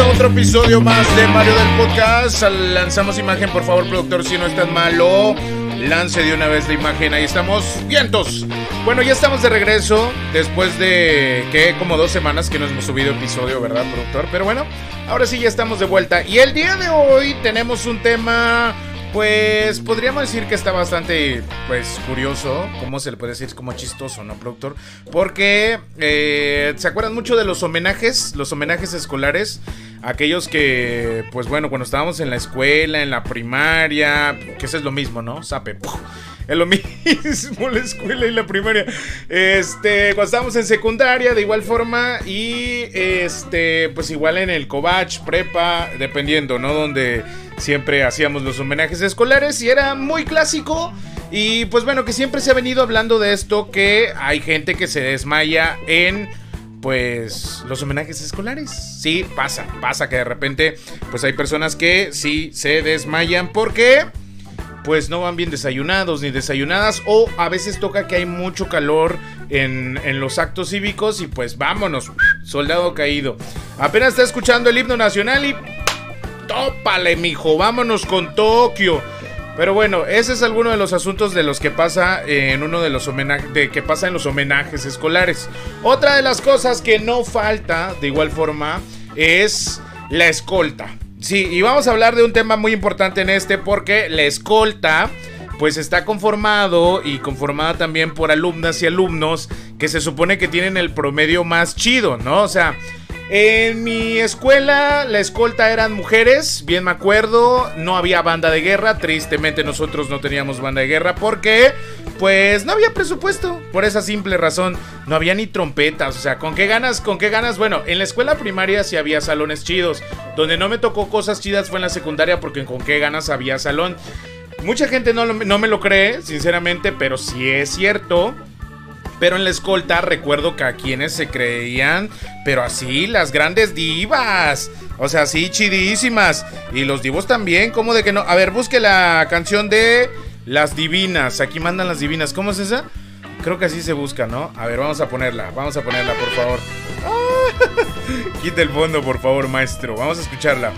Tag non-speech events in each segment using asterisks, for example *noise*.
a otro episodio más de Mario del Podcast. Lanzamos imagen, por favor, productor, si no es tan malo. Lance de una vez la imagen, ahí estamos. Vientos. Bueno, ya estamos de regreso después de que como dos semanas que no hemos subido episodio, ¿verdad, productor? Pero bueno, ahora sí ya estamos de vuelta. Y el día de hoy tenemos un tema pues podríamos decir que está bastante, pues, curioso. ¿Cómo se le puede decir? Como chistoso, ¿no, productor? Porque, eh, ¿se acuerdan mucho de los homenajes? Los homenajes escolares. Aquellos que, pues bueno, cuando estábamos en la escuela, en la primaria, que eso es lo mismo, ¿no? Sape. Es lo mismo la escuela y la primaria. Este, cuando estábamos en secundaria, de igual forma. Y este, pues igual en el Covach, prepa, dependiendo, ¿no? Donde siempre hacíamos los homenajes escolares. Y era muy clásico. Y pues bueno, que siempre se ha venido hablando de esto. Que hay gente que se desmaya en pues los homenajes escolares. Sí, pasa, pasa que de repente pues hay personas que sí se desmayan porque pues no van bien desayunados ni desayunadas o a veces toca que hay mucho calor en, los actos cívicos y pues vámonos, soldado caído. Apenas está escuchando el himno nacional y tópale, mijo, vámonos con Tokio. Pero bueno, ese es alguno de los asuntos de los que pasa en uno de los de que pasa en los homenajes escolares. Otra de las cosas que no falta, de igual forma, es la escolta. Sí, y vamos a hablar de un tema muy importante en este porque la escolta pues está conformado y conformada también por alumnas y alumnos que se supone que tienen el promedio más chido, ¿no? O sea, en mi escuela la escolta eran mujeres, bien me acuerdo, no había banda de guerra, tristemente nosotros no teníamos banda de guerra porque pues no había presupuesto, por esa simple razón, no había ni trompetas, o sea, ¿con qué ganas? ¿Con qué ganas? Bueno, en la escuela primaria sí había salones chidos, donde no me tocó cosas chidas fue en la secundaria porque con qué ganas había salón. Mucha gente no, no me lo cree, sinceramente, pero sí es cierto pero en la escolta recuerdo que a quienes se creían, pero así, las grandes divas. O sea, así chidísimas. Y los divos también, ¿cómo de que no? A ver, busque la canción de Las Divinas. Aquí mandan las divinas. ¿Cómo es esa? Creo que así se busca, ¿no? A ver, vamos a ponerla. Vamos a ponerla, por favor. *laughs* Quita el fondo, por favor, maestro. Vamos a escucharla.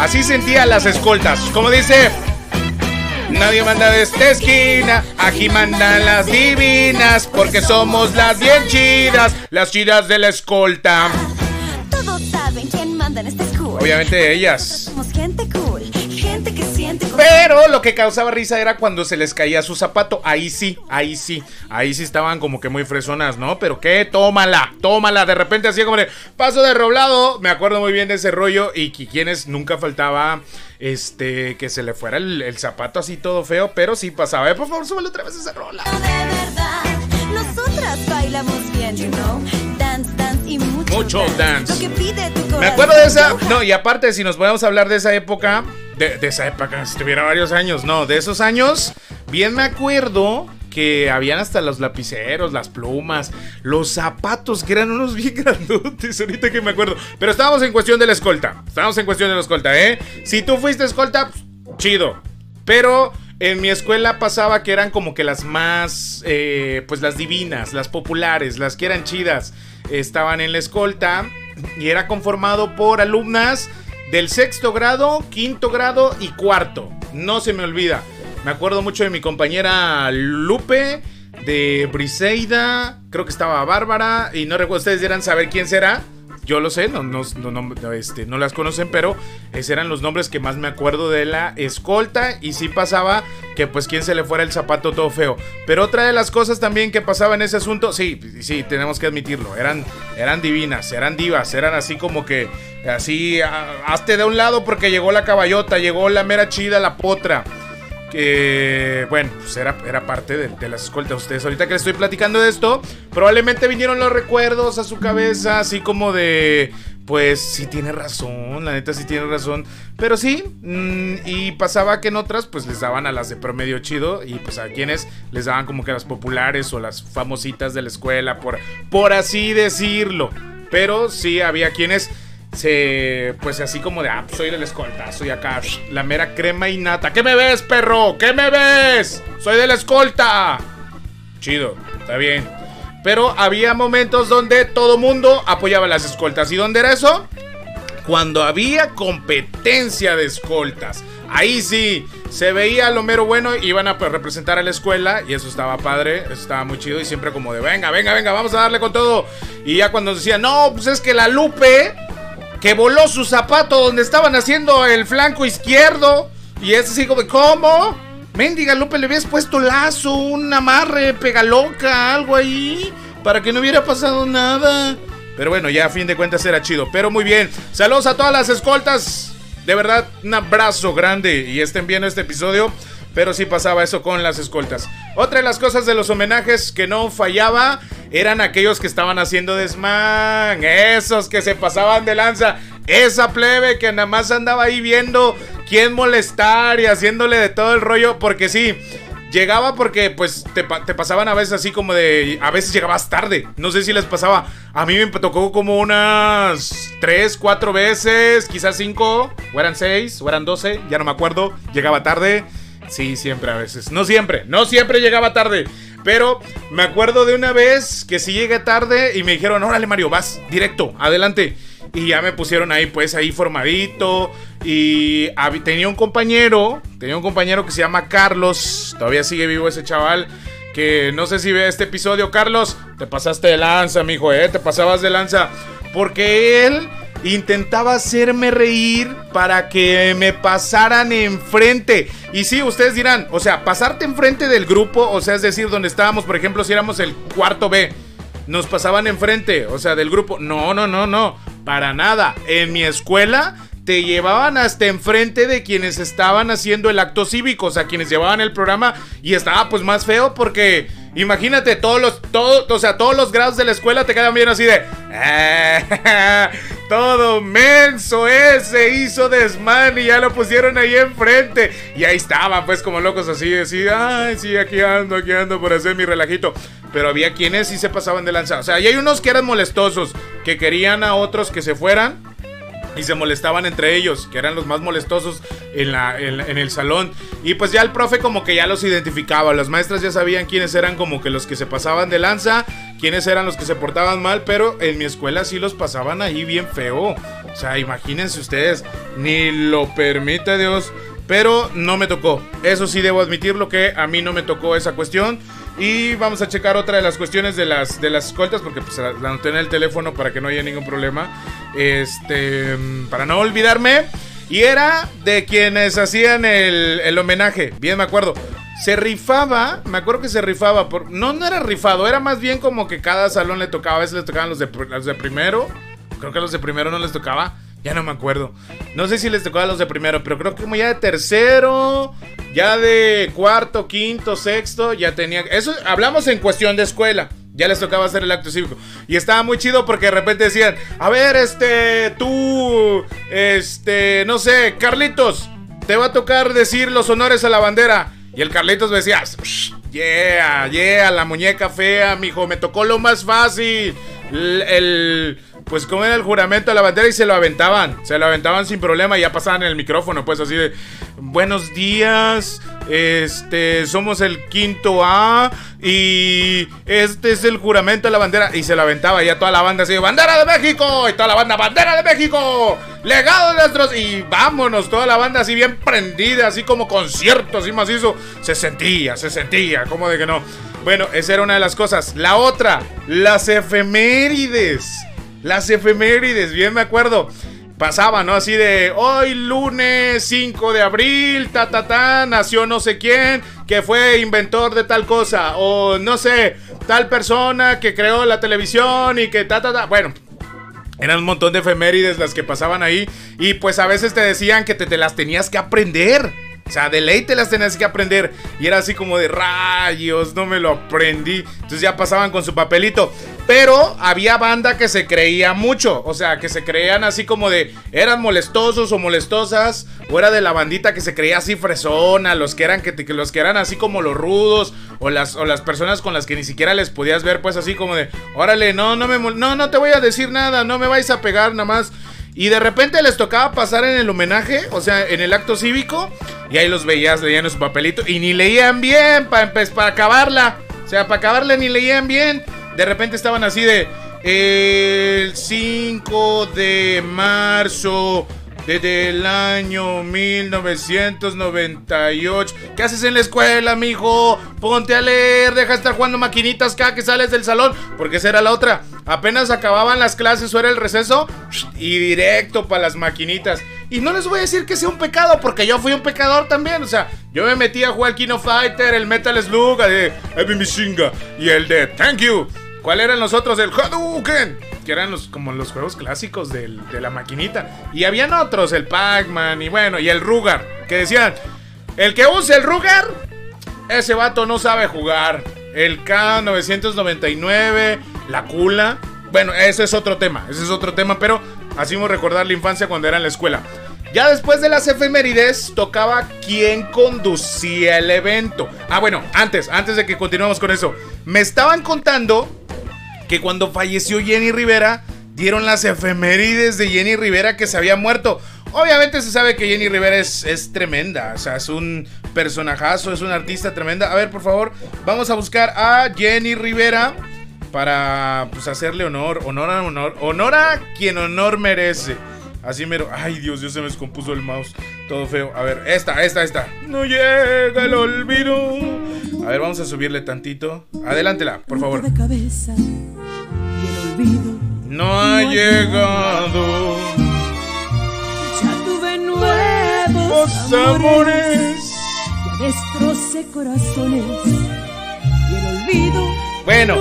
Así sentía las escoltas. Como dice... Nadie manda de esta esquina, aquí mandan las divinas, porque somos las bien chidas, las chidas de la escolta. Todos saben quién manda en esta escuela. Obviamente ellas. Gente cool, gente que siente. Pero lo que causaba risa era cuando se les caía su zapato. Ahí sí, ahí sí, ahí sí estaban como que muy fresonas, ¿no? Pero qué, tómala, tómala. De repente hacía como de paso de roblado. Me acuerdo muy bien de ese rollo y que quienes nunca faltaba este, que se le fuera el, zapato así todo feo, pero sí pasaba. Eh, por favor, súbale otra vez esa rola. De verdad, nosotras bailamos bien, you know? Dance, dance y mucho, dance. Me acuerdo de esa. No, y aparte, si nos podemos hablar de esa época, de, de esa época, si tuviera varios años, no, de esos años, bien me acuerdo que habían hasta los lapiceros, las plumas, los zapatos, que eran unos bien *laughs* grandotes, ahorita que me acuerdo. Pero estábamos en cuestión de la escolta. Estábamos en cuestión de la escolta, ¿eh? Si tú fuiste escolta, chido. Pero en mi escuela pasaba que eran como que las más, eh, pues las divinas, las populares, las que eran chidas, estaban en la escolta y era conformado por alumnas del sexto grado, quinto grado y cuarto. No se me olvida. Me acuerdo mucho de mi compañera Lupe, de Briseida, creo que estaba Bárbara, y no recuerdo, ustedes dirán saber quién será. Yo lo sé, no, no, no, este, no las conocen, pero esos eran los nombres que más me acuerdo de la escolta. Y sí pasaba que pues quien se le fuera el zapato todo feo. Pero otra de las cosas también que pasaba en ese asunto, sí, sí, tenemos que admitirlo. Eran, eran divinas, eran divas, eran así como que, así, hazte de un lado porque llegó la caballota, llegó la mera chida, la potra que bueno, pues era, era parte de, las escoltas. Ustedes ahorita que les estoy platicando de esto, probablemente vinieron los recuerdos a su cabeza, así como de, pues sí tiene razón, la neta sí tiene razón. Pero sí, mm, y pasaba que en otras pues les daban a las de promedio chido y pues a quienes les daban como que las populares o las famositas de la escuela, por, por así decirlo. Pero sí había quienes se pues así como de ah pues, soy del escolta soy acá la mera crema y nata ¿qué me ves perro? ¿qué me ves? soy de la escolta chido está bien pero había momentos donde todo mundo apoyaba las escoltas y dónde era eso cuando había competencia de escoltas. Ahí sí, se veía lo mero bueno, iban a pues, representar a la escuela y eso estaba padre, eso estaba muy chido y siempre como de venga, venga, venga, vamos a darle con todo. Y ya cuando decían, no, pues es que la Lupe, que voló su zapato donde estaban haciendo el flanco izquierdo, y es así como, ¿cómo? Mendiga Lupe, le habías puesto lazo, un amarre, pega loca, algo ahí, para que no hubiera pasado nada. Pero bueno, ya a fin de cuentas era chido. Pero muy bien. Saludos a todas las escoltas. De verdad, un abrazo grande y estén viendo este episodio. Pero sí pasaba eso con las escoltas. Otra de las cosas de los homenajes que no fallaba eran aquellos que estaban haciendo desmán. Esos que se pasaban de lanza. Esa plebe que nada más andaba ahí viendo quién molestar y haciéndole de todo el rollo. Porque sí, Llegaba porque pues te, pasaban a veces así como de... A veces llegabas tarde. No sé si les pasaba. A mí me tocó como unas 3, 4 veces, quizás 5, o eran 6, o eran 12, ya no me acuerdo. Llegaba tarde. Sí, siempre a veces. No siempre, no siempre llegaba tarde. Pero me acuerdo de una vez que sí llegué tarde y me dijeron, órale Mario, vas, directo, adelante. Y ya me pusieron ahí, pues ahí formadito. Y tenía un compañero, tenía un compañero que se llama Carlos. Todavía sigue vivo ese chaval. Que no sé si ve este episodio, Carlos. Te pasaste de lanza, mijo, eh. Te pasabas de lanza. Porque él intentaba hacerme reír para que me pasaran enfrente. Y sí, ustedes dirán, o sea, pasarte enfrente del grupo, o sea, es decir, donde estábamos, por ejemplo, si éramos el cuarto B, nos pasaban enfrente, o sea, del grupo. No, no, no, no. Para nada. En mi escuela te llevaban hasta enfrente de quienes estaban haciendo el acto cívico, o sea, quienes llevaban el programa y estaba pues más feo porque imagínate todos los o sea, todos los grados de la escuela te quedan bien así de *laughs* todo menso ese hizo desmán y ya lo pusieron ahí enfrente y ahí estaban pues como locos así, así, ay, sí, aquí ando, aquí ando por hacer mi relajito. Pero había quienes sí se pasaban de lanza. O sea, y hay unos que eran molestosos, que querían a otros que se fueran y se molestaban entre ellos, que eran los más molestosos en, la, en, el salón. Y pues ya el profe como que ya los identificaba, las maestras ya sabían quiénes eran como que los que se pasaban de lanza, quiénes eran los que se portaban mal, pero en mi escuela sí los pasaban ahí bien feo. O sea, imagínense ustedes, ni lo permite Dios. Pero no me tocó. Eso sí debo admitirlo que a mí no me tocó esa cuestión. Y vamos a checar otra de las cuestiones de las, de las escoltas, porque pues la anoté en el teléfono para que no haya ningún problema. Este, para no olvidarme. Y era de quienes hacían el, homenaje, bien me acuerdo. Se rifaba, me acuerdo que se rifaba, por, no, no era rifado, era más bien como que cada salón le tocaba, a veces les tocaban los de, los de primero, creo que los de primero no les tocaba, ya no me acuerdo. No sé si les tocaba a los de primero, pero creo que como ya de tercero, ya de cuarto, quinto, sexto, ya tenía. Eso hablamos en cuestión de escuela. Ya les tocaba hacer el acto cívico. Y estaba muy chido porque de repente decían, a ver, este, tú, este, no sé, Carlitos, te va a tocar decir los honores a la bandera. Y el Carlitos me decía, yeah, yeah, la muñeca fea, mijo, me tocó lo más fácil. el pues como era el juramento de la bandera y se lo aventaban, se lo aventaban sin problema y ya pasaban en el micrófono, pues así de buenos días, este somos el quinto A y este es el juramento de la bandera y se lo aventaba ya toda la banda así, bandera de México y toda la banda, bandera de México, legado de nuestros y vámonos, toda la banda así bien prendida, así como concierto, así macizo, se sentía, se sentía, como de que no. Bueno, esa era una de las cosas. La otra, las efemérides. Las efemérides, bien me acuerdo. Pasaba, ¿no? Así de hoy lunes 5 de abril, ta ta ta, nació no sé quién, que fue inventor de tal cosa, o no sé, tal persona que creó la televisión y que ta ta ta. Bueno, eran un montón de efemérides las que pasaban ahí y pues a veces te decían que te, te las tenías que aprender. O sea, de ley te las tenías que aprender. Y era así como de rayos, no me lo aprendí. Entonces ya pasaban con su papelito. Pero había banda que se creía mucho. O sea, que se creían así como de. Eran molestosos o molestosas. O era de la bandita que se creía así fresona. Los que eran, que, los que eran así como los rudos. O las, o las personas con las que ni siquiera les podías ver, pues así como de. Órale, no, no me. No, no te voy a decir nada. No me vais a pegar nada más. Y de repente les tocaba pasar en el homenaje, o sea, en el acto cívico. Y ahí los veías, leían su papelito. Y ni leían bien para, para acabarla. O sea, para acabarla ni leían bien. De repente estaban así de... El 5 de marzo desde el año 1998. ¿Qué haces en la escuela, mijo? Ponte a leer, deja de estar jugando maquinitas cada que sales del salón, porque esa era la otra. Apenas acababan las clases o era el receso y directo para las maquinitas. Y no les voy a decir que sea un pecado, porque yo fui un pecador también. O sea, yo me metí a jugar Kino Fighter, el Metal Slug, el de Mishinga y el de Thank You. ¿Cuál eran los otros? El Hadouken. Que eran los, como los juegos clásicos de la maquinita. Y habían otros, el Pac-Man y bueno, y el Rugar. Que decían, el que use el Rugar, ese vato no sabe jugar. El K999, la Cula. Bueno, ese es otro tema, ese es otro tema, pero hacemos recordar la infancia cuando era en la escuela. Ya después de las efemérides, tocaba quién conducía el evento. Ah, bueno, antes, antes de que continuemos con eso, me estaban contando que cuando falleció Jenny Rivera, dieron las efemérides de Jenny Rivera que se había muerto. Obviamente se sabe que Jenny Rivera es, es, tremenda, o sea, es un personajazo, es una artista tremenda. A ver, por favor, vamos a buscar a Jenny Rivera para pues, hacerle honor, honor a honor, honor a quien honor merece. Así mero. Ay, Dios, Dios se me descompuso el mouse. Todo feo. A ver, esta, esta, esta. No llega el olvido. A ver, vamos a subirle tantito. Adelántela, por favor. No ha llegado. Ya tuve nuevos amores. Ya destrocé corazones. Y el olvido bueno,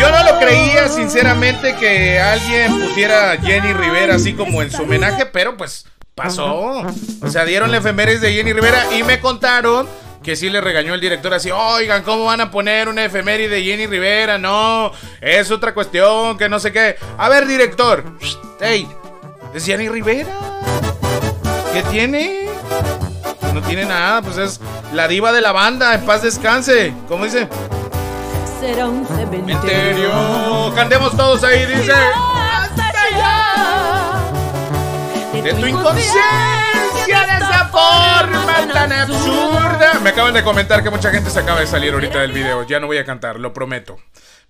yo no lo creía sinceramente que alguien pusiera a Jenny Rivera así como en su homenaje, pero pues pasó. O sea, dieron la efemérides de Jenny Rivera y me contaron que sí le regañó el director así, oigan, ¿cómo van a poner una efeméride de Jenny Rivera? No, es otra cuestión, que no sé qué. A ver, director, hey, ¿es Jenny Rivera? ¿Qué tiene? No tiene nada, pues es la diva de la banda, en paz descanse. ¿Cómo dice? será un cementerio. Cantemos todos ahí, dice. De tu inconsciencia, forma tan absurda. Me acaban de comentar que mucha gente se acaba de salir ahorita del video. Ya no voy a cantar, lo prometo.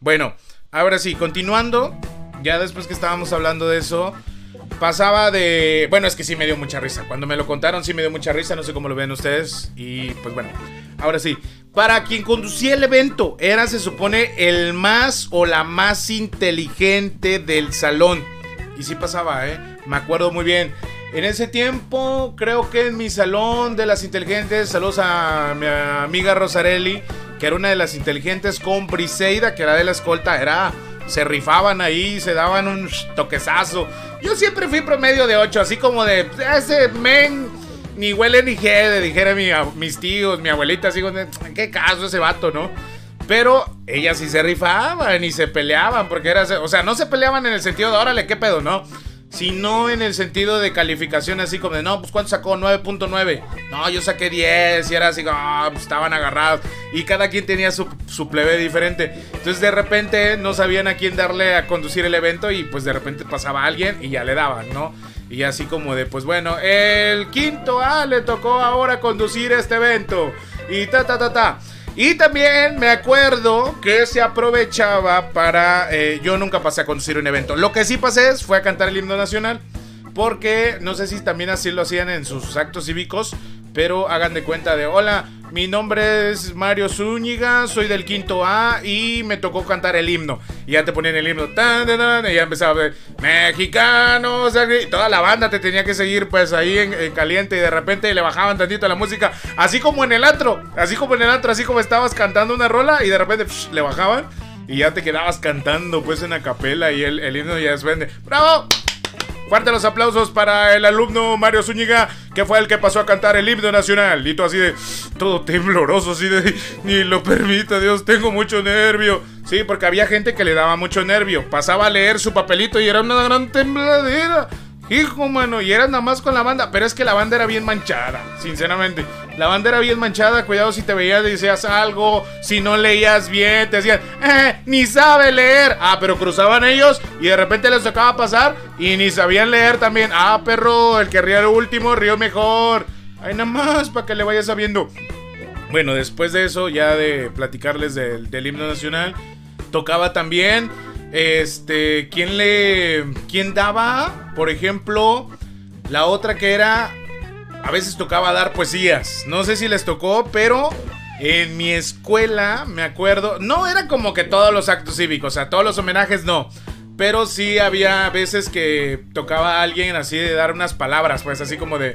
Bueno, ahora sí, continuando. Ya después que estábamos hablando de eso, pasaba de. Bueno, es que sí me dio mucha risa. Cuando me lo contaron, sí me dio mucha risa. No sé cómo lo ven ustedes. Y pues bueno, ahora sí. Para quien conducía el evento, era, se supone, el más o la más inteligente del salón. Y sí pasaba, ¿eh? Me acuerdo muy bien. En ese tiempo, creo que en mi salón de las inteligentes, saludos a mi amiga Rosarelli, que era una de las inteligentes, con Briseida, que era de la escolta, era. Se rifaban ahí, se daban un toquezazo. Yo siempre fui promedio de 8, así como de ese men ni huele ni jede, dijera mi, mis tíos, mi abuelita, así, ¿qué caso ese vato, no? Pero ellas sí se rifaban y se peleaban, porque era, o sea, no se peleaban en el sentido de, órale, qué pedo, ¿no? Sino en el sentido de calificación, así como de, no, pues ¿cuánto sacó? 9.9. No, yo saqué 10 y era así, ah, pues, estaban agarrados. Y cada quien tenía su, plebe diferente. Entonces de repente no sabían a quién darle a conducir el evento y pues de repente pasaba alguien y ya le daban, ¿no? Y así como de, pues bueno, el quinto A le tocó ahora conducir este evento. Y ta, ta, ta, ta. Y también me acuerdo que se aprovechaba para... Eh, yo nunca pasé a conducir un evento. Lo que sí pasé fue a cantar el himno nacional. Porque no sé si también así lo hacían en sus actos cívicos. Pero hagan de cuenta de, hola, mi nombre es Mario Zúñiga, soy del quinto A y me tocó cantar el himno. Y ya te ponían el himno, tan, y ya empezaba a ver, mexicanos, toda la banda te tenía que seguir pues ahí en, caliente y de repente le bajaban tantito la música, así como en el antro, así como en el antro, así como estabas cantando una rola y de repente le bajaban y ya te quedabas cantando pues en la capela y el, himno ya después ¡bravo! Fuerte los aplausos para el alumno Mario Zúñiga, que fue el que pasó a cantar el himno nacional. Y todo así de, todo tembloroso, así de, ni lo permita, Dios, tengo mucho nervio. Sí, porque había gente que le daba mucho nervio. Pasaba a leer su papelito y era una gran tembladera. Hijo, mano, y era nada más con la banda. Pero es que la banda era bien manchada, sinceramente. La banda era bien manchada. Cuidado si te veías decías algo. Si no leías bien, te decían, eh, ni sabe leer. Ah, pero cruzaban ellos y de repente les tocaba pasar y ni sabían leer también. Ah, perro, el que ríe el último, río mejor. Ay, nada más para que le vayas sabiendo. Bueno, después de eso, ya de platicarles del himno nacional, tocaba también Este, ¿quién le. ¿Quién daba? Por ejemplo, la otra que era. A veces tocaba dar poesías. No sé si les tocó, pero en mi escuela, me acuerdo. No era como que todos los actos cívicos, o sea, todos los homenajes no. Pero sí había veces que tocaba a alguien así de dar unas palabras, pues así como de.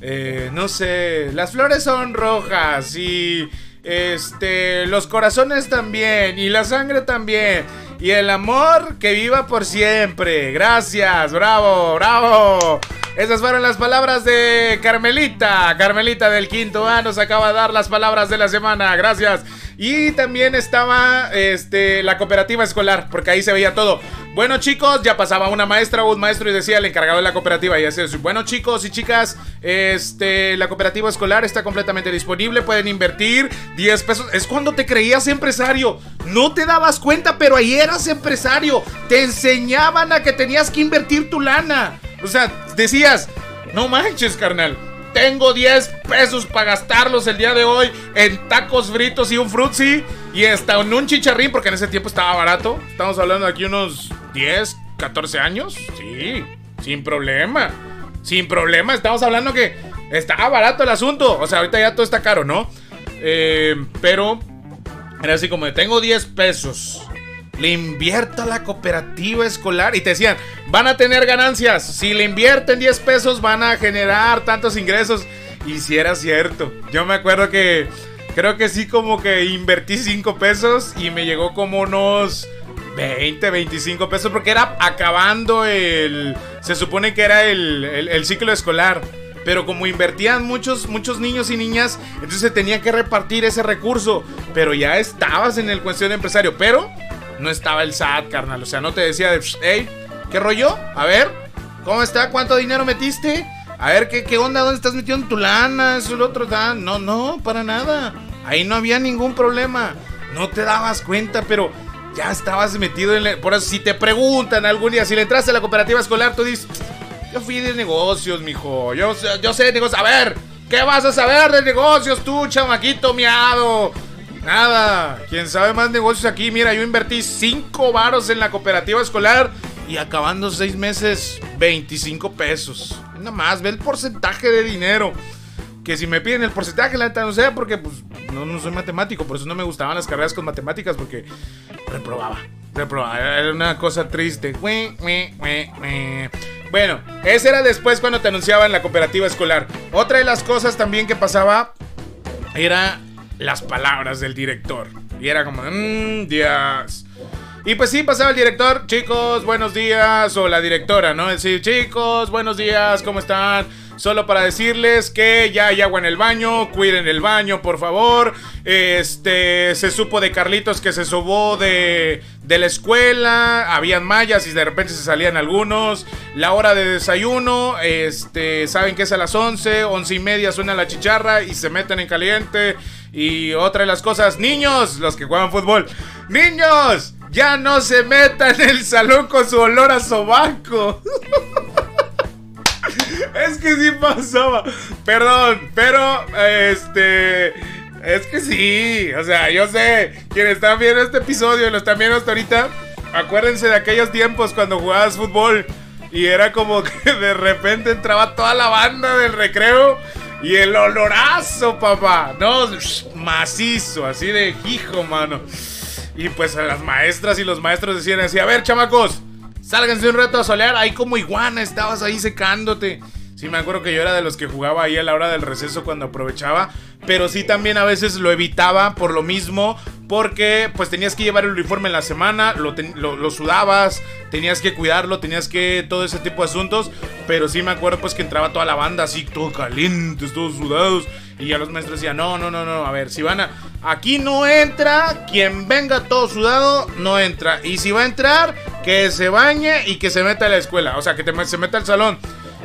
Eh, no sé, las flores son rojas y. Este, los corazones también y la sangre también. Y el amor que viva por siempre. Gracias, bravo, bravo. Esas fueron las palabras de Carmelita. Carmelita del quinto A nos acaba de dar las palabras de la semana. Gracias. Y también estaba este, la cooperativa escolar, porque ahí se veía todo. Bueno chicos, ya pasaba una maestra o un maestro y decía el encargado de la cooperativa y así bueno chicos y chicas, este, la cooperativa escolar está completamente disponible, pueden invertir 10 pesos. Es cuando te creías empresario, no te dabas cuenta, pero ahí eras empresario. Te enseñaban a que tenías que invertir tu lana. O sea, decías, no manches, carnal. Tengo 10 pesos para gastarlos el día de hoy en tacos fritos y un frutzi. Y hasta en un chicharrín, porque en ese tiempo estaba barato. Estamos hablando de aquí unos 10, 14 años. Sí, sin problema. Sin problema. Estamos hablando que estaba barato el asunto. O sea, ahorita ya todo está caro, ¿no? Eh, pero era así como de, tengo 10 pesos le invierto a la cooperativa escolar. Y te decían, van a tener ganancias. Si le invierten 10 pesos, van a generar tantos ingresos. Y si era cierto. Yo me acuerdo que creo que sí, como que invertí 5 pesos y me llegó como unos 20, 25 pesos. Porque era acabando el. Se supone que era el, el, ciclo escolar. Pero como invertían muchos, muchos niños y niñas, entonces se tenía que repartir ese recurso. Pero ya estabas en el cuestión de empresario. Pero no estaba el SAT, carnal. O sea, no te decía de, hey, ¿qué rollo? A ver, ¿cómo está? ¿Cuánto dinero metiste? A ver, ¿qué, qué onda? ¿Dónde estás metiendo tu lana? Eso, el otro, No, no, para nada. Ahí no había ningún problema. No te dabas cuenta, pero ya estabas metido en... Por eso, si te preguntan algún día, si le entraste a la cooperativa escolar, tú dices, yo fui de negocios, mijo. Yo, yo sé de negocios. A ver, ¿qué vas a saber de negocios tú, chamaquito miado? Nada, quien sabe más negocios aquí, mira, yo invertí 5 varos en la cooperativa escolar y acabando 6 meses, 25 pesos. Nada más, ve el porcentaje de dinero. Que si me piden el porcentaje, la neta no sé, porque pues no, no soy matemático, por eso no me gustaban las carreras con matemáticas, porque reprobaba. Reprobaba, era una cosa triste. Bueno, ese era después cuando te anunciaban la cooperativa escolar. Otra de las cosas también que pasaba era las palabras del director. Y era como, mmm, Dios. Y pues sí, pasaba el director, chicos, buenos días, o la directora, ¿no? Decir, chicos, buenos días, ¿cómo están? Solo para decirles que ya hay agua en el baño, cuiden el baño, por favor. Este, se supo de Carlitos que se sobó de, de la escuela, habían mallas y de repente se salían algunos. La hora de desayuno, este, saben que es a las 11, 11 y media suena la chicharra y se meten en caliente. Y otra de las cosas, niños, los que juegan fútbol, niños, ya no se metan en el salón con su olor a sobaco. *laughs* es que sí pasaba. Perdón, pero este. Es que sí. O sea, yo sé. Quienes están viendo este episodio y lo están viendo hasta ahorita. Acuérdense de aquellos tiempos cuando jugabas fútbol. Y era como que de repente entraba toda la banda del recreo. Y el olorazo, papá. No, macizo, así de hijo, mano. Y pues a las maestras y los maestros decían así: A ver, chamacos, Sálganse un rato a solear. Ahí como iguana estabas ahí secándote. Sí, me acuerdo que yo era de los que jugaba ahí a la hora del receso cuando aprovechaba. Pero sí también a veces lo evitaba por lo mismo. Porque pues tenías que llevar el uniforme en la semana. Lo, sudabas. Tenías que cuidarlo. Tenías que todo ese tipo de asuntos. Pero sí me acuerdo pues que entraba toda la banda así, todo calientes, todos sudados. Y ya los maestros decían, no, no, no, no. A ver, si van a... Aquí no entra. Quien venga todo sudado, no entra. Y si va a entrar que se bañe y que se meta a la escuela. O sea, que se meta al salón.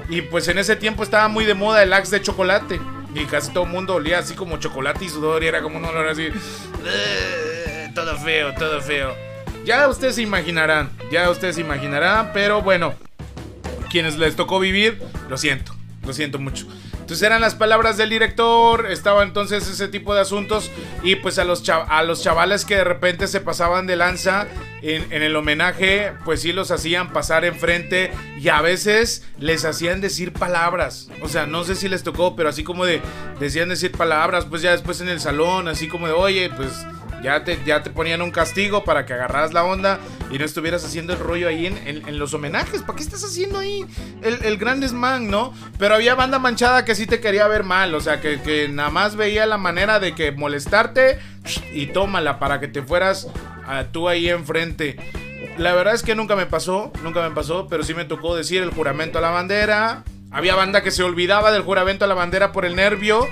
Y pues en ese tiempo estaba muy de moda el axe de chocolate. Y casi todo el mundo olía así como chocolate y sudor. Y era como un olor así. Todo feo, todo feo. Ya ustedes se imaginarán. Ya ustedes se imaginarán. Pero bueno. Quienes les tocó vivir, lo siento. Lo siento mucho. Entonces eran las palabras del director, estaba entonces ese tipo de asuntos y pues a los, a los chavales que de repente se pasaban de lanza en, en, el homenaje, pues sí los hacían pasar enfrente y a veces les hacían decir palabras. O sea, no sé si les tocó, pero así como de decían decir palabras, pues ya después en el salón, así como de, oye, pues ya te, ya te ponían un castigo para que agarraras la onda y no estuvieras haciendo el rollo ahí en, los homenajes. ¿Para qué estás haciendo ahí el, el gran desmán, no? Pero había banda manchada que sí te quería ver mal. O sea, que, nada más veía la manera de que molestarte y tómala para que te fueras a, tú ahí enfrente. La verdad es que nunca me pasó, nunca me pasó, pero sí me tocó decir el juramento a la bandera. Había banda que se olvidaba del juramento a la bandera por el nervio.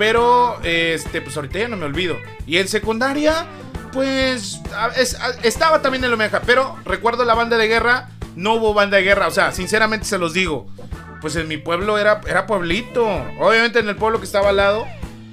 Pero, este, pues ahorita ya no me olvido. Y en secundaria, pues, estaba también en Omeja. Pero recuerdo la banda de guerra, no hubo banda de guerra. O sea, sinceramente se los digo. Pues en mi pueblo era, era pueblito. Obviamente en el pueblo que estaba al lado,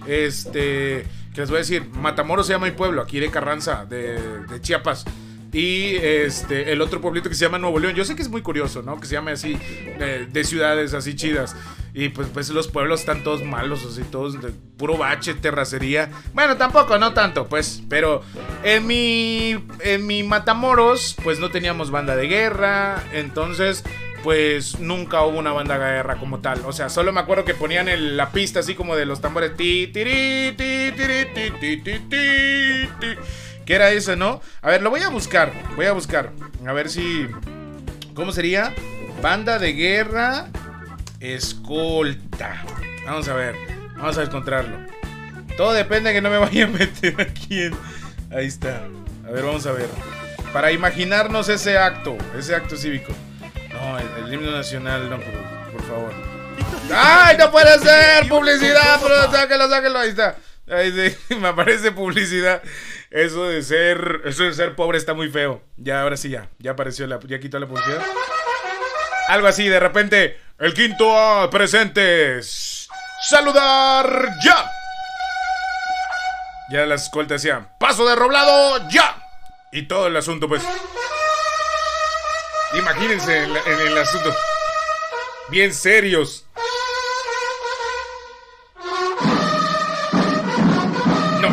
este, que les voy a decir, Matamoros se llama mi pueblo, aquí de Carranza, de, de Chiapas. Y este, el otro pueblito que se llama Nuevo León. Yo sé que es muy curioso, ¿no? Que se llame así, de ciudades así chidas. Y pues, pues los pueblos están todos malos, así, todos de puro bache, terracería. Bueno, tampoco, no tanto, pues. Pero en mi, en mi Matamoros, pues no teníamos banda de guerra. Entonces, pues nunca hubo una banda de guerra como tal. O sea, solo me acuerdo que ponían la pista así como de los tambores. Ti, ti, ti, ti, ti, ti, ¿Qué era eso, no? A ver, lo voy a buscar. Voy a buscar. A ver si. ¿Cómo sería? Banda de guerra. Escolta. Vamos a ver. Vamos a encontrarlo. Todo depende de que no me vaya a meter aquí. Ahí está. A ver, vamos a ver. Para imaginarnos ese acto. Ese acto cívico. No, el, himno nacional, no, por, por favor. ¡Ay, no puede ser! ¡Publicidad! Pero sáquelo, sáquelo. Ahí está. Ahí sí, *laughs* me aparece publicidad. Eso de ser, eso de ser pobre está muy feo. Ya, ahora sí, ya. Ya apareció la, ya quitó la publicidad. Algo así, de repente, el quinto a presentes. Saludar ya. Ya las escoltas decían, paso de roblado ya. Y todo el asunto, pues. Imagínense en el asunto. Bien serios.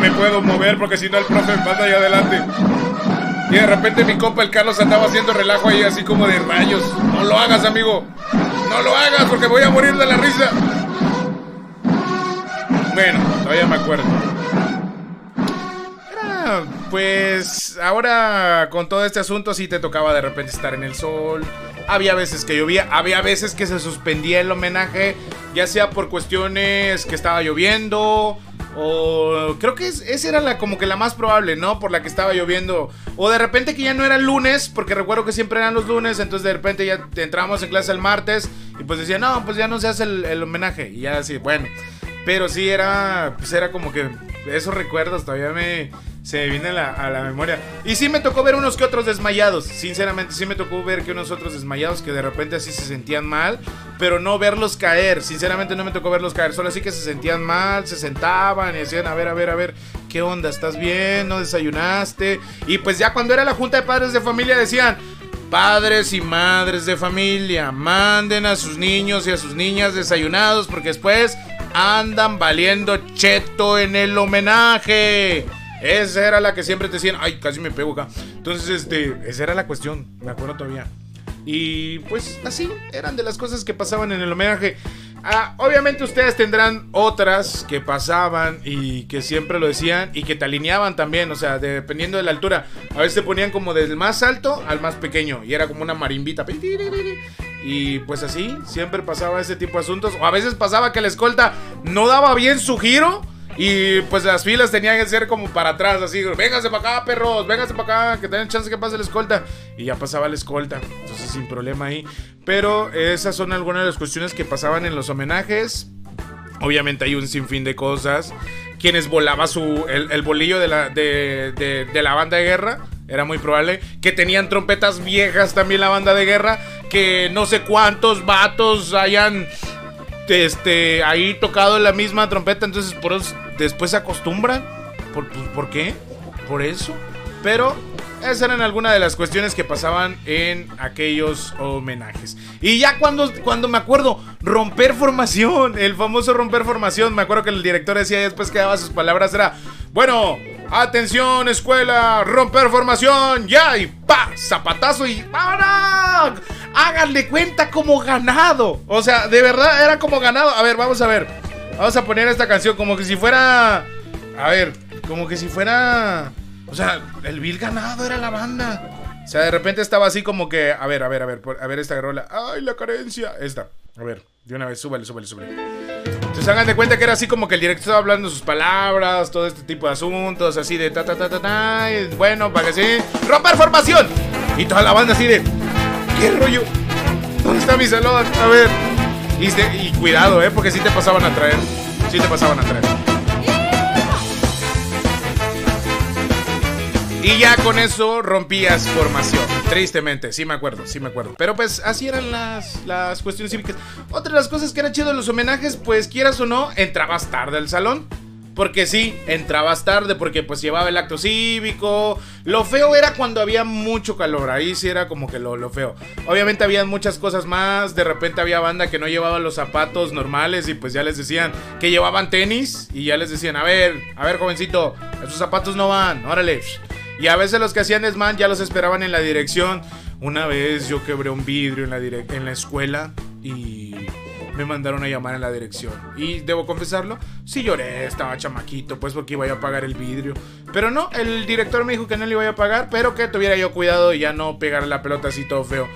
me puedo mover porque si no el profe me manda ahí adelante. Y de repente mi compa el Carlos andaba haciendo relajo ahí así como de rayos. No lo hagas, amigo. No lo hagas porque voy a morir de la risa. Bueno, todavía me acuerdo. pues ahora con todo este asunto sí te tocaba de repente estar en el sol. Había veces que llovía, había veces que se suspendía el homenaje, ya sea por cuestiones que estaba lloviendo o creo que esa era la como que la más probable, ¿no? Por la que estaba lloviendo. O de repente que ya no era el lunes, porque recuerdo que siempre eran los lunes, entonces de repente ya entramos en clase el martes y pues decía, no, pues ya no se hace el, homenaje. Y ya así, bueno. Pero sí era, pues era como que esos recuerdos todavía me, se viene a la, memoria. Y sí me tocó ver unos que otros desmayados. Sinceramente, sí me tocó ver que unos otros desmayados que de repente así se sentían mal. Pero no verlos caer. Sinceramente no me tocó verlos caer. Solo así que se sentían mal, se sentaban y decían, a ver, a ver, a ver, ¿qué onda? ¿Estás bien? ¿No desayunaste? Y pues ya cuando era la junta de padres de familia decían, padres y madres de familia, manden a sus niños y a sus niñas desayunados porque después andan valiendo cheto en el homenaje. Esa era la que siempre te decían, ay, casi me pego acá. Entonces, este, esa era la cuestión, me acuerdo todavía. Y pues así eran de las cosas que pasaban en el homenaje. Ah, obviamente ustedes tendrán otras que pasaban y que siempre lo decían y que te alineaban también, o sea, dependiendo de la altura. A veces te ponían como del más alto al más pequeño y era como una marimbita. Y pues así, siempre pasaba ese tipo de asuntos. O a veces pasaba que la escolta no daba bien su giro y pues las filas tenían que ser como para atrás, así, véngase para acá, perros, véngase para acá, que tengan chance que pase la escolta. Y ya pasaba la escolta, entonces sin problema ahí. Pero esas son algunas de las cuestiones que pasaban en los homenajes. Obviamente hay un sinfín de cosas. Quienes volaba su, el, bolillo de la, de, de la banda de guerra, era muy probable. Que tenían trompetas viejas también la banda de guerra. Que no sé cuántos vatos hayan este, ahí tocado la misma trompeta, entonces por eso después se acostumbran. ¿Por, pues, ¿Por qué? Por eso. Pero esas eran algunas de las cuestiones que pasaban en aquellos homenajes. Y ya cuando, cuando me acuerdo, romper formación, el famoso romper formación, me acuerdo que el director decía después que daba sus palabras, era, bueno, atención escuela, romper formación, ya, y pa, zapatazo y ¡vámonos! Háganle cuenta como ganado. O sea, de verdad era como ganado. A ver, vamos a ver. Vamos a poner esta canción como que si fuera... A ver, como que si fuera... O sea, el vil ganado era la banda. O sea, de repente estaba así como que, a ver, a ver, a ver, a ver esta rola. Ay, la carencia. Esta. A ver, de una vez, súbele, súbele, súbele. Entonces hagan de cuenta que era así como que el director estaba hablando sus palabras, todo este tipo de asuntos, así de ta ta ta ta ta. bueno, para que sí. ¡Romper formación! Y toda la banda así de. ¿Qué rollo? ¿Dónde está mi salón? A ver. Y, cuidado, eh, porque sí te pasaban a traer. Sí te pasaban a traer. Y ya con eso rompías formación. Tristemente, sí me acuerdo, sí me acuerdo. Pero pues así eran las, las cuestiones cívicas. Otra de las cosas que era chido de los homenajes, pues quieras o no, entrabas tarde al salón. Porque sí, entrabas tarde porque pues llevaba el acto cívico. Lo feo era cuando había mucho calor. Ahí sí era como que lo, lo, feo. Obviamente había muchas cosas más. De repente había banda que no llevaba los zapatos normales y pues ya les decían que llevaban tenis. Y ya les decían, a ver, a ver jovencito, esos zapatos no van. Órale. Y a veces los que hacían desmán ya los esperaban en la dirección. Una vez yo quebré un vidrio en la, en la escuela y me mandaron a llamar en la dirección. Y debo confesarlo, sí lloré, estaba chamaquito, pues porque iba a pagar el vidrio. Pero no, el director me dijo que no le iba a pagar, pero que tuviera yo cuidado y ya no pegar la pelota así todo feo.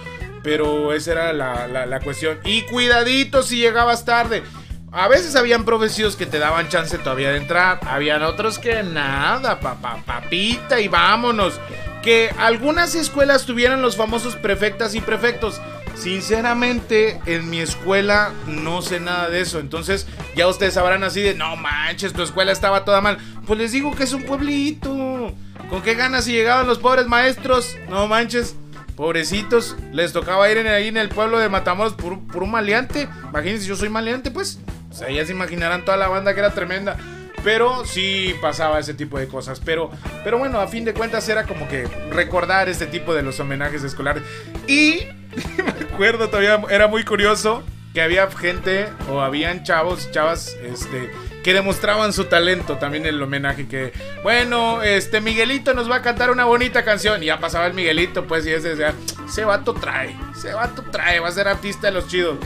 Pero esa era la, la, cuestión. Y cuidadito si llegabas tarde. A veces habían profesíos que te daban chance todavía de entrar. Habían otros que nada, papá, papita y vámonos. Que algunas escuelas tuvieran los famosos prefectas y prefectos. Sinceramente, en mi escuela no sé nada de eso. Entonces, ya ustedes sabrán así de, no manches, tu escuela estaba toda mal. Pues les digo que es un pueblito. ¿Con qué ganas si llegaban los pobres maestros? No manches. Pobrecitos, les tocaba ir ahí en el pueblo de Matamoros por, por un maleante. Imagínense, yo soy maleante, pues. O sea, ya se imaginarán toda la banda que era tremenda. Pero sí pasaba ese tipo de cosas. Pero, pero bueno, a fin de cuentas era como que recordar este tipo de los homenajes escolares. Y *laughs* me acuerdo todavía, era muy curioso que había gente o habían chavos, chavas, este, que demostraban su talento también en el homenaje que, bueno, este Miguelito nos va a cantar una bonita canción y ya pasaba el Miguelito, pues y ese decía, ese vato trae, ese vato trae, va a ser artista de los chidos.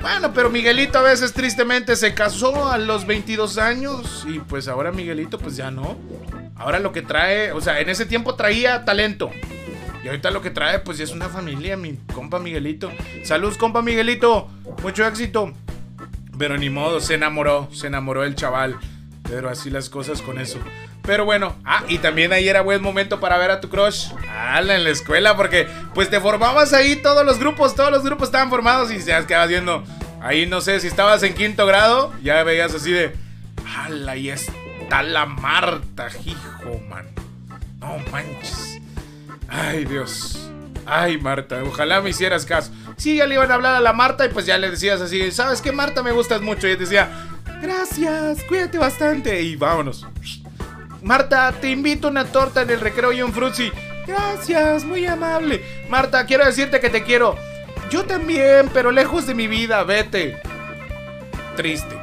Bueno, pero Miguelito a veces tristemente se casó a los 22 años y pues ahora Miguelito pues ya no. Ahora lo que trae, o sea, en ese tiempo traía talento. Y ahorita lo que trae pues ya es una familia, mi compa Miguelito. Saludos, compa Miguelito. Mucho éxito. Pero ni modo, se enamoró, se enamoró el chaval. Pero así las cosas con eso. Pero bueno, ah, y también ahí era buen momento para ver a tu crush. Hala, en la escuela, porque pues te formabas ahí todos los grupos, todos los grupos estaban formados y ya quedabas viendo. Ahí no sé, si estabas en quinto grado, ya veías así de. ¡Hala! Y está la Marta, hijo, man. No manches. Ay, Dios. Ay, Marta, ojalá me hicieras caso. Sí, ya le iban a hablar a la Marta y pues ya le decías así, ¿sabes qué, Marta? Me gustas mucho. Y decía, gracias, cuídate bastante. Y vámonos. Marta, te invito una torta en el recreo y un frutzi. Gracias, muy amable. Marta, quiero decirte que te quiero. Yo también, pero lejos de mi vida, vete. Triste,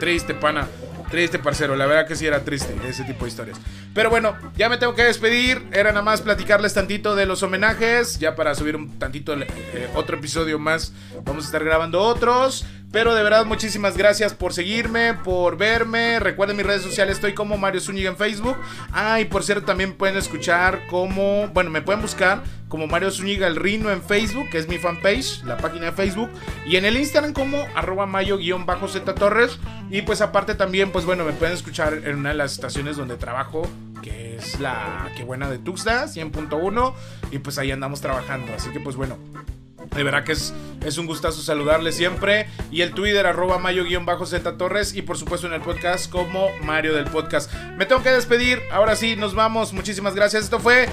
triste, pana. Triste, parcero. La verdad que sí era triste ese tipo de historias. Pero bueno, ya me tengo que despedir. Era nada más platicarles tantito de los homenajes. Ya para subir un tantito eh, otro episodio más. Vamos a estar grabando otros. Pero de verdad, muchísimas gracias por seguirme, por verme. Recuerden mis redes sociales, estoy como Mario Zúñiga en Facebook. Ah, y por cierto, también pueden escuchar como. Bueno, me pueden buscar como Mario Zúñiga el Rino en Facebook, que es mi fanpage, la página de Facebook. Y en el Instagram como arroba mayo-z torres. Y pues aparte también, pues bueno, me pueden escuchar en una de las estaciones donde trabajo, que es la que buena de Tuxta, 100.1. Y pues ahí andamos trabajando. Así que pues bueno, de verdad que es, es un gustazo saludarle siempre. Y el Twitter, arroba mayo-z torres. Y por supuesto en el podcast como Mario del Podcast. Me tengo que despedir. Ahora sí, nos vamos. Muchísimas gracias. Esto fue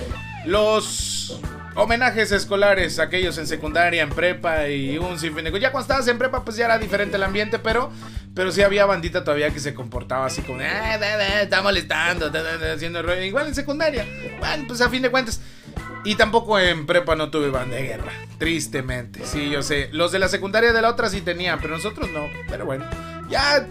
los homenajes escolares, aquellos en secundaria, en prepa y un sinfín de Ya cuando estabas en prepa, pues ya era diferente el ambiente, pero, pero sí había bandita todavía que se comportaba así como, eh, está molestando, haciendo ruido. Igual en secundaria. Bueno, pues a fin de cuentas. Y tampoco en prepa no tuve banda de guerra. Tristemente. Sí, yo sé. Los de la secundaria de la otra sí tenían, pero nosotros no. Pero bueno, ya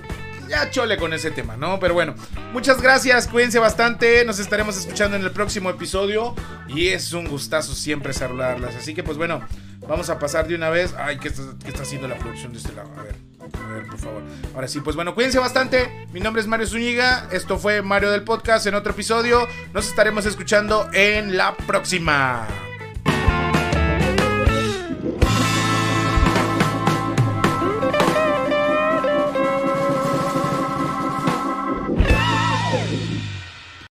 chole con ese tema, ¿no? Pero bueno, muchas gracias, cuídense bastante, nos estaremos escuchando en el próximo episodio y es un gustazo siempre saludarlas. Así que pues bueno, vamos a pasar de una vez. Ay, ¿qué está, haciendo la producción de este lado? A ver, a ver, por favor. Ahora sí, pues bueno, cuídense bastante. Mi nombre es Mario Zúñiga, esto fue Mario del Podcast en otro episodio. Nos estaremos escuchando en la próxima.